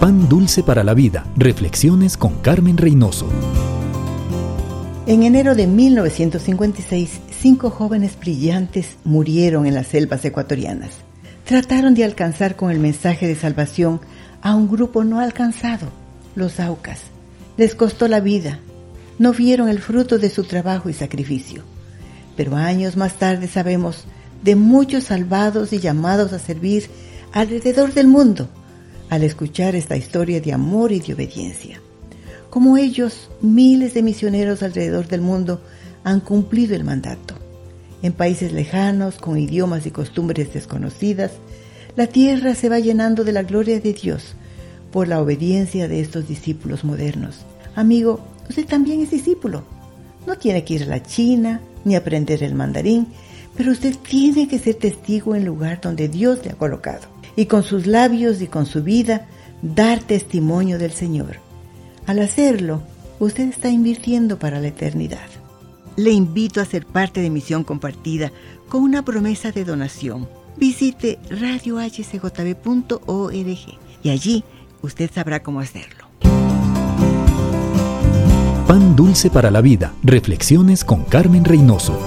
Pan Dulce para la Vida. Reflexiones con Carmen Reynoso. En enero de 1956, cinco jóvenes brillantes murieron en las selvas ecuatorianas. Trataron de alcanzar con el mensaje de salvación a un grupo no alcanzado, los Aucas. Les costó la vida. No vieron el fruto de su trabajo y sacrificio. Pero años más tarde sabemos de muchos salvados y llamados a servir alrededor del mundo al escuchar esta historia de amor y de obediencia. Como ellos, miles de misioneros alrededor del mundo han cumplido el mandato. En países lejanos, con idiomas y costumbres desconocidas, la tierra se va llenando de la gloria de Dios por la obediencia de estos discípulos modernos. Amigo, usted también es discípulo. No tiene que ir a la China ni aprender el mandarín, pero usted tiene que ser testigo en el lugar donde Dios le ha colocado y con sus labios y con su vida dar testimonio del Señor. Al hacerlo, usted está invirtiendo para la eternidad. Le invito a ser parte de Misión Compartida con una promesa de donación. Visite radiohcjb.org y allí usted sabrá cómo hacerlo. Pan dulce para la vida. Reflexiones con Carmen Reynoso.